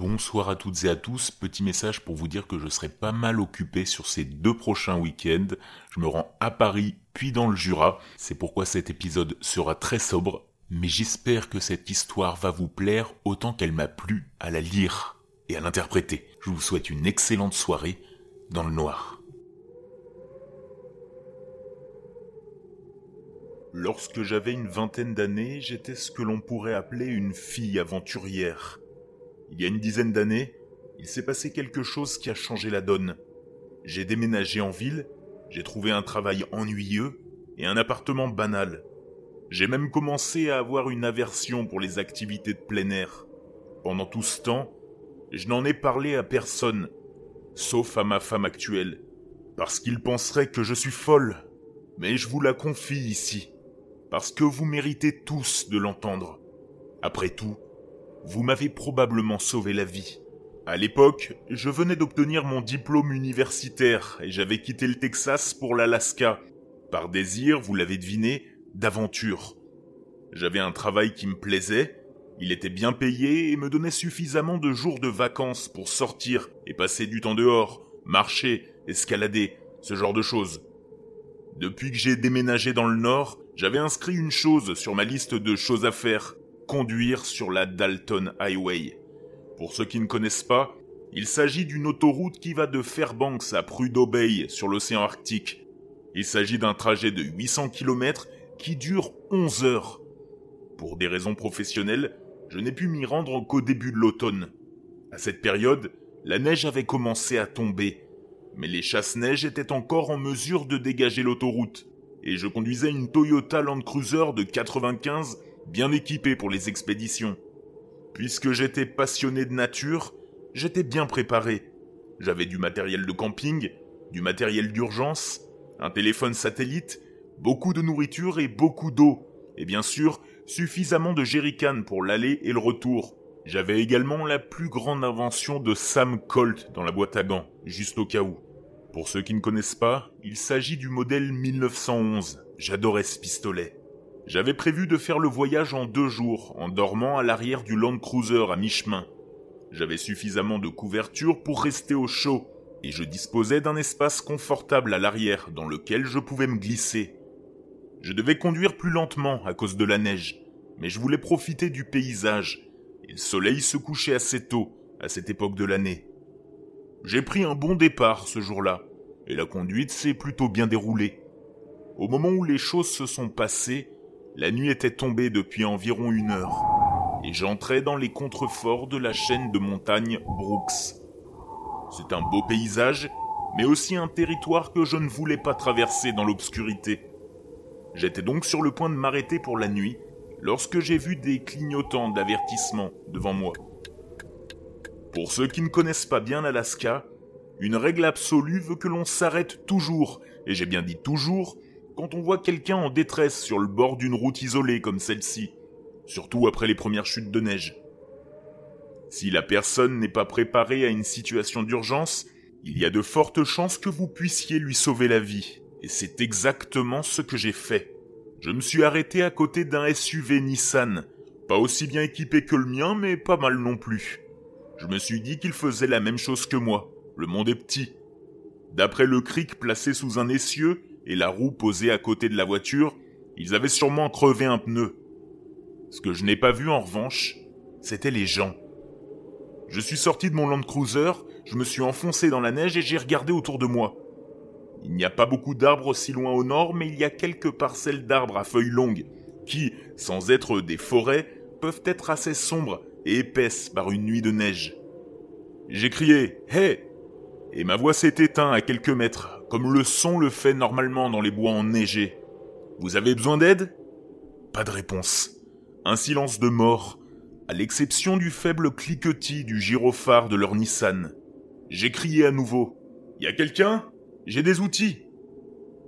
Bonsoir à toutes et à tous, petit message pour vous dire que je serai pas mal occupé sur ces deux prochains week-ends. Je me rends à Paris puis dans le Jura, c'est pourquoi cet épisode sera très sobre, mais j'espère que cette histoire va vous plaire autant qu'elle m'a plu à la lire et à l'interpréter. Je vous souhaite une excellente soirée dans le noir. Lorsque j'avais une vingtaine d'années, j'étais ce que l'on pourrait appeler une fille aventurière. Il y a une dizaine d'années, il s'est passé quelque chose qui a changé la donne. J'ai déménagé en ville, j'ai trouvé un travail ennuyeux et un appartement banal. J'ai même commencé à avoir une aversion pour les activités de plein air. Pendant tout ce temps, je n'en ai parlé à personne, sauf à ma femme actuelle, parce qu'il penserait que je suis folle. Mais je vous la confie ici, parce que vous méritez tous de l'entendre. Après tout, vous m'avez probablement sauvé la vie. À l'époque, je venais d'obtenir mon diplôme universitaire et j'avais quitté le Texas pour l'Alaska. Par désir, vous l'avez deviné, d'aventure. J'avais un travail qui me plaisait, il était bien payé et me donnait suffisamment de jours de vacances pour sortir et passer du temps dehors, marcher, escalader, ce genre de choses. Depuis que j'ai déménagé dans le nord, j'avais inscrit une chose sur ma liste de choses à faire, conduire sur la Dalton Highway. Pour ceux qui ne connaissent pas, il s'agit d'une autoroute qui va de Fairbanks à Prudhoe Bay sur l'océan Arctique. Il s'agit d'un trajet de 800 km qui dure 11 heures. Pour des raisons professionnelles, je n'ai pu m'y rendre qu'au début de l'automne. À cette période, la neige avait commencé à tomber, mais les chasse-neige étaient encore en mesure de dégager l'autoroute, et je conduisais une Toyota Land Cruiser de 95 bien équipé pour les expéditions. Puisque j'étais passionné de nature, j'étais bien préparé. J'avais du matériel de camping, du matériel d'urgence, un téléphone satellite, beaucoup de nourriture et beaucoup d'eau, et bien sûr suffisamment de jerrycans pour l'aller et le retour. J'avais également la plus grande invention de Sam Colt dans la boîte à gants, juste au cas où. Pour ceux qui ne connaissent pas, il s'agit du modèle 1911. J'adorais ce pistolet. J'avais prévu de faire le voyage en deux jours, en dormant à l'arrière du Land Cruiser à mi-chemin. J'avais suffisamment de couverture pour rester au chaud, et je disposais d'un espace confortable à l'arrière dans lequel je pouvais me glisser. Je devais conduire plus lentement à cause de la neige, mais je voulais profiter du paysage, et le soleil se couchait assez tôt, à cette époque de l'année. J'ai pris un bon départ ce jour-là, et la conduite s'est plutôt bien déroulée. Au moment où les choses se sont passées, la nuit était tombée depuis environ une heure, et j'entrais dans les contreforts de la chaîne de montagnes Brooks. C'est un beau paysage, mais aussi un territoire que je ne voulais pas traverser dans l'obscurité. J'étais donc sur le point de m'arrêter pour la nuit, lorsque j'ai vu des clignotants d'avertissement devant moi. Pour ceux qui ne connaissent pas bien l'Alaska, une règle absolue veut que l'on s'arrête toujours, et j'ai bien dit toujours, quand on voit quelqu'un en détresse sur le bord d'une route isolée comme celle-ci, surtout après les premières chutes de neige. Si la personne n'est pas préparée à une situation d'urgence, il y a de fortes chances que vous puissiez lui sauver la vie, et c'est exactement ce que j'ai fait. Je me suis arrêté à côté d'un SUV Nissan, pas aussi bien équipé que le mien, mais pas mal non plus. Je me suis dit qu'il faisait la même chose que moi, le monde est petit. D'après le cric placé sous un essieu, et la roue posée à côté de la voiture, ils avaient sûrement crevé un pneu. Ce que je n'ai pas vu en revanche, c'était les gens. Je suis sorti de mon Land Cruiser, je me suis enfoncé dans la neige et j'ai regardé autour de moi. Il n'y a pas beaucoup d'arbres si loin au nord, mais il y a quelques parcelles d'arbres à feuilles longues, qui, sans être des forêts, peuvent être assez sombres et épaisses par une nuit de neige. J'ai crié Hé et ma voix s'est éteinte à quelques mètres, comme le son le fait normalement dans les bois enneigés. Vous avez besoin d'aide? Pas de réponse. Un silence de mort, à l'exception du faible cliquetis du gyrophare de leur Nissan. J'ai crié à nouveau. Y a quelqu'un? J'ai des outils.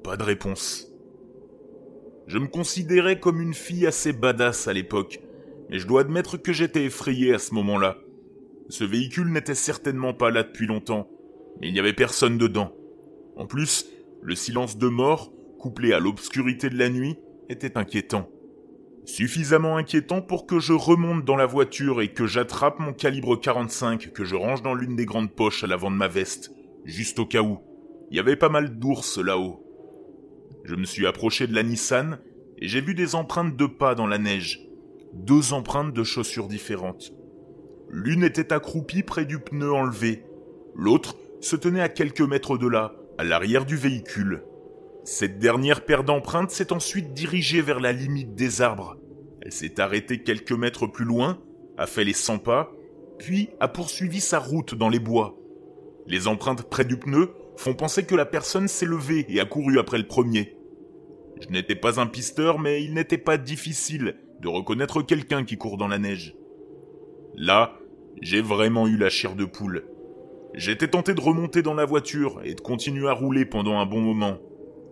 Pas de réponse. Je me considérais comme une fille assez badass à l'époque, mais je dois admettre que j'étais effrayé à ce moment-là. Ce véhicule n'était certainement pas là depuis longtemps, mais il n'y avait personne dedans. En plus, le silence de mort, couplé à l'obscurité de la nuit, était inquiétant. Suffisamment inquiétant pour que je remonte dans la voiture et que j'attrape mon calibre 45 que je range dans l'une des grandes poches à l'avant de ma veste, juste au cas où. Il y avait pas mal d'ours là-haut. Je me suis approché de la Nissan et j'ai vu des empreintes de pas dans la neige. Deux empreintes de chaussures différentes. L'une était accroupie près du pneu enlevé. L'autre se tenait à quelques mètres de là, à l'arrière du véhicule. Cette dernière paire d'empreintes s'est ensuite dirigée vers la limite des arbres. Elle s'est arrêtée quelques mètres plus loin, a fait les 100 pas, puis a poursuivi sa route dans les bois. Les empreintes près du pneu font penser que la personne s'est levée et a couru après le premier. Je n'étais pas un pisteur, mais il n'était pas difficile de reconnaître quelqu'un qui court dans la neige. Là, j'ai vraiment eu la chair de poule. J'étais tenté de remonter dans la voiture et de continuer à rouler pendant un bon moment.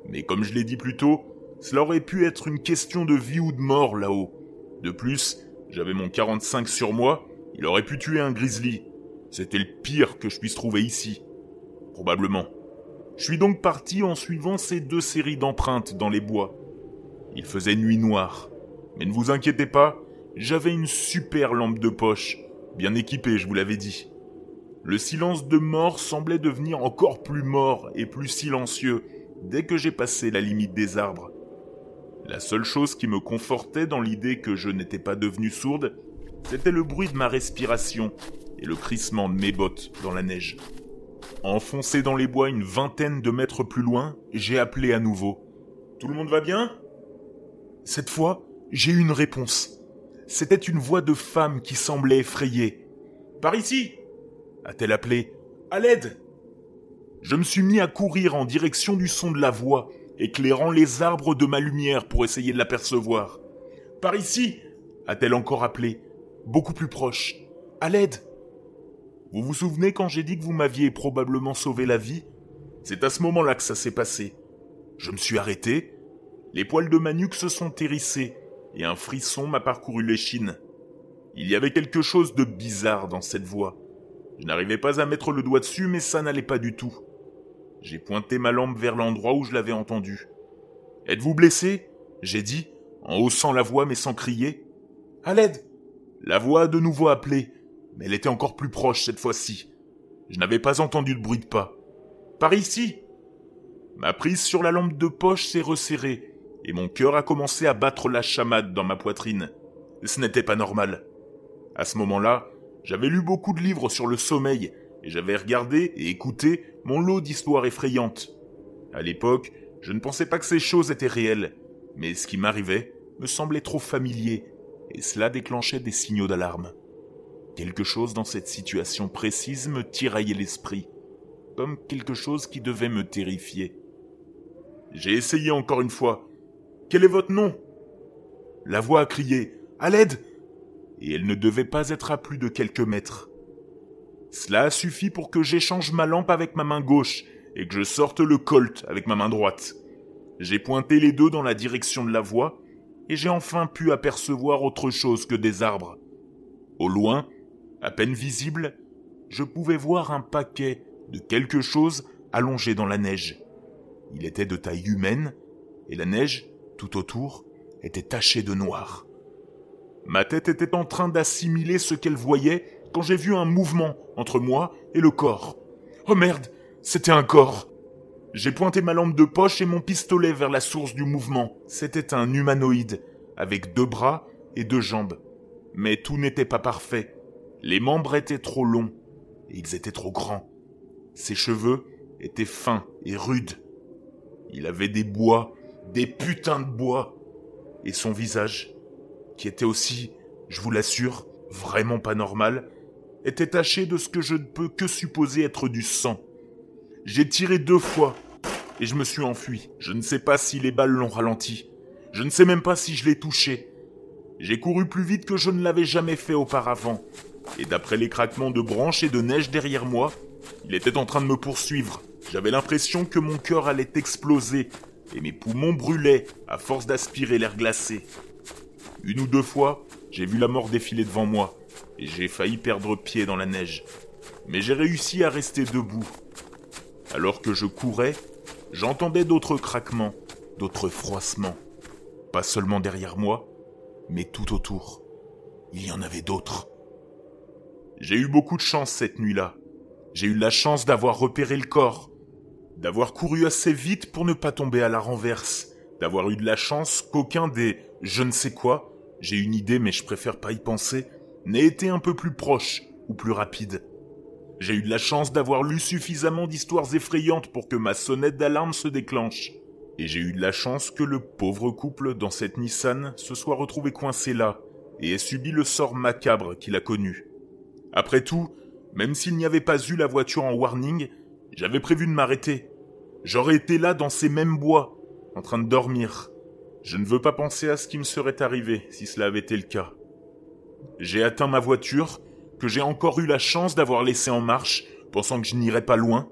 Mais comme je l'ai dit plus tôt, cela aurait pu être une question de vie ou de mort là-haut. De plus, j'avais mon 45 sur moi, il aurait pu tuer un grizzly. C'était le pire que je puisse trouver ici. Probablement. Je suis donc parti en suivant ces deux séries d'empreintes dans les bois. Il faisait nuit noire. Mais ne vous inquiétez pas, j'avais une super lampe de poche, bien équipée, je vous l'avais dit. Le silence de mort semblait devenir encore plus mort et plus silencieux dès que j'ai passé la limite des arbres. La seule chose qui me confortait dans l'idée que je n'étais pas devenu sourde, c'était le bruit de ma respiration et le crissement de mes bottes dans la neige. Enfoncé dans les bois une vingtaine de mètres plus loin, j'ai appelé à nouveau. Tout le monde va bien? Cette fois, j'ai eu une réponse. C'était une voix de femme qui semblait effrayée. Par ici a-t-elle appelé. À l'aide Je me suis mis à courir en direction du son de la voix, éclairant les arbres de ma lumière pour essayer de l'apercevoir. Par ici a-t-elle encore appelé, beaucoup plus proche. À l'aide Vous vous souvenez quand j'ai dit que vous m'aviez probablement sauvé la vie C'est à ce moment-là que ça s'est passé. Je me suis arrêté, les poils de ma nuque se sont hérissés, et un frisson m'a parcouru l'échine. Il y avait quelque chose de bizarre dans cette voix. Je n'arrivais pas à mettre le doigt dessus, mais ça n'allait pas du tout. J'ai pointé ma lampe vers l'endroit où je l'avais entendu. Êtes-vous blessé? J'ai dit, en haussant la voix mais sans crier. À l'aide La voix a de nouveau appelé, mais elle était encore plus proche cette fois-ci. Je n'avais pas entendu de bruit de pas. Par ici Ma prise sur la lampe de poche s'est resserrée, et mon cœur a commencé à battre la chamade dans ma poitrine. Ce n'était pas normal. À ce moment-là, j'avais lu beaucoup de livres sur le sommeil, et j'avais regardé et écouté mon lot d'histoires effrayantes. À l'époque, je ne pensais pas que ces choses étaient réelles, mais ce qui m'arrivait me semblait trop familier, et cela déclenchait des signaux d'alarme. Quelque chose dans cette situation précise me tiraillait l'esprit, comme quelque chose qui devait me terrifier. J'ai essayé encore une fois. Quel est votre nom? La voix a crié. À l'aide Et elle ne devait pas être à plus de quelques mètres. Cela a suffi pour que j'échange ma lampe avec ma main gauche et que je sorte le colt avec ma main droite. J'ai pointé les deux dans la direction de la voie et j'ai enfin pu apercevoir autre chose que des arbres. Au loin, à peine visible, je pouvais voir un paquet de quelque chose allongé dans la neige. Il était de taille humaine et la neige, tout autour, était tachée de noir. Ma tête était en train d'assimiler ce qu'elle voyait quand j'ai vu un mouvement entre moi et le corps. Oh merde, c'était un corps. J'ai pointé ma lampe de poche et mon pistolet vers la source du mouvement. C'était un humanoïde, avec deux bras et deux jambes. Mais tout n'était pas parfait. Les membres étaient trop longs, et ils étaient trop grands. Ses cheveux étaient fins et rudes. Il avait des bois, des putains de bois. Et son visage, qui était aussi, je vous l'assure, vraiment pas normal, était taché de ce que je ne peux que supposer être du sang. J'ai tiré deux fois et je me suis enfui. Je ne sais pas si les balles l'ont ralenti. Je ne sais même pas si je l'ai touché. J'ai couru plus vite que je ne l'avais jamais fait auparavant. Et d'après les craquements de branches et de neige derrière moi, il était en train de me poursuivre. J'avais l'impression que mon cœur allait exploser et mes poumons brûlaient à force d'aspirer l'air glacé. Une ou deux fois, j'ai vu la mort défiler devant moi et j'ai failli perdre pied dans la neige. Mais j'ai réussi à rester debout. Alors que je courais, j'entendais d'autres craquements, d'autres froissements. Pas seulement derrière moi, mais tout autour, il y en avait d'autres. J'ai eu beaucoup de chance cette nuit-là. J'ai eu la chance d'avoir repéré le corps, d'avoir couru assez vite pour ne pas tomber à la renverse, d'avoir eu de la chance qu'aucun des je ne sais quoi, j'ai une idée mais je préfère pas y penser, n'ait été un peu plus proche ou plus rapide. J'ai eu de la chance d'avoir lu suffisamment d'histoires effrayantes pour que ma sonnette d'alarme se déclenche. Et j'ai eu de la chance que le pauvre couple dans cette Nissan se soit retrouvé coincé là et ait subi le sort macabre qu'il a connu. Après tout, même s'il n'y avait pas eu la voiture en warning, j'avais prévu de m'arrêter. J'aurais été là dans ces mêmes bois, en train de dormir. Je ne veux pas penser à ce qui me serait arrivé si cela avait été le cas. J'ai atteint ma voiture que j'ai encore eu la chance d'avoir laissé en marche, pensant que je n'irais pas loin.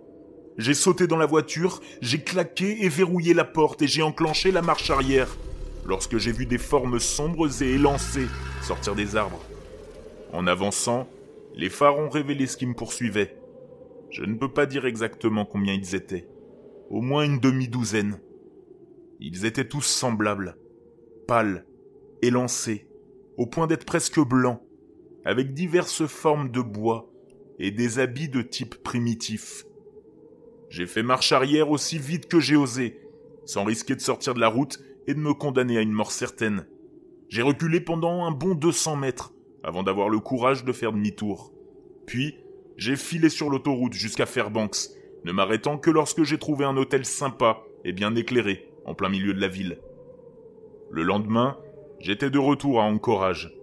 J'ai sauté dans la voiture, j'ai claqué et verrouillé la porte et j'ai enclenché la marche arrière, lorsque j'ai vu des formes sombres et élancées sortir des arbres. En avançant, les phares ont révélé ce qui me poursuivait. Je ne peux pas dire exactement combien ils étaient. Au moins une demi-douzaine. Ils étaient tous semblables, pâles, élancés, au point d'être presque blancs, avec diverses formes de bois et des habits de type primitif. J'ai fait marche arrière aussi vite que j'ai osé, sans risquer de sortir de la route et de me condamner à une mort certaine. J'ai reculé pendant un bon 200 mètres avant d'avoir le courage de faire demi-tour. Puis, j'ai filé sur l'autoroute jusqu'à Fairbanks, ne m'arrêtant que lorsque j'ai trouvé un hôtel sympa et bien éclairé en plein milieu de la ville. Le lendemain, j'étais de retour à Anchorage.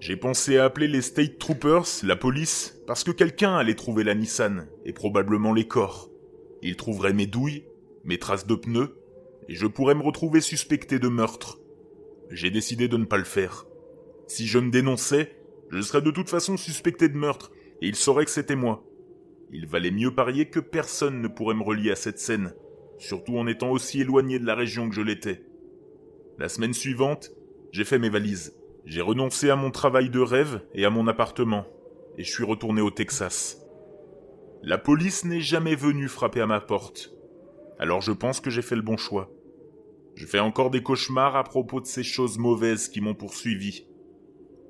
J'ai pensé à appeler les State Troopers, la police, parce que quelqu'un allait trouver la Nissan, et probablement les corps. Ils trouveraient mes douilles, mes traces de pneus, et je pourrais me retrouver suspecté de meurtre. J'ai décidé de ne pas le faire. Si je me dénonçais, je serais de toute façon suspecté de meurtre, et ils sauraient que c'était moi. Il valait mieux parier que personne ne pourrait me relier à cette scène, surtout en étant aussi éloigné de la région que je l'étais. La semaine suivante, j'ai fait mes valises. J'ai renoncé à mon travail de rêve et à mon appartement, et je suis retourné au Texas. La police n'est jamais venue frapper à ma porte, alors je pense que j'ai fait le bon choix. Je fais encore des cauchemars à propos de ces choses mauvaises qui m'ont poursuivi.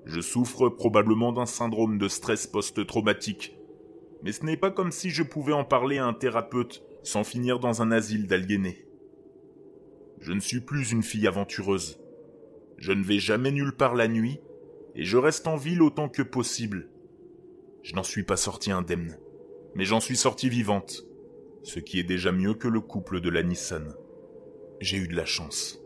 Je souffre probablement d'un syndrome de stress post-traumatique, mais ce n'est pas comme si je pouvais en parler à un thérapeute sans finir dans un asile d'aliénés. Je ne suis plus une fille aventureuse. Je ne vais jamais nulle part la nuit, et je reste en ville autant que possible. Je n'en suis pas sortie indemne, mais j'en suis sortie vivante, ce qui est déjà mieux que le couple de la Nissan. J'ai eu de la chance.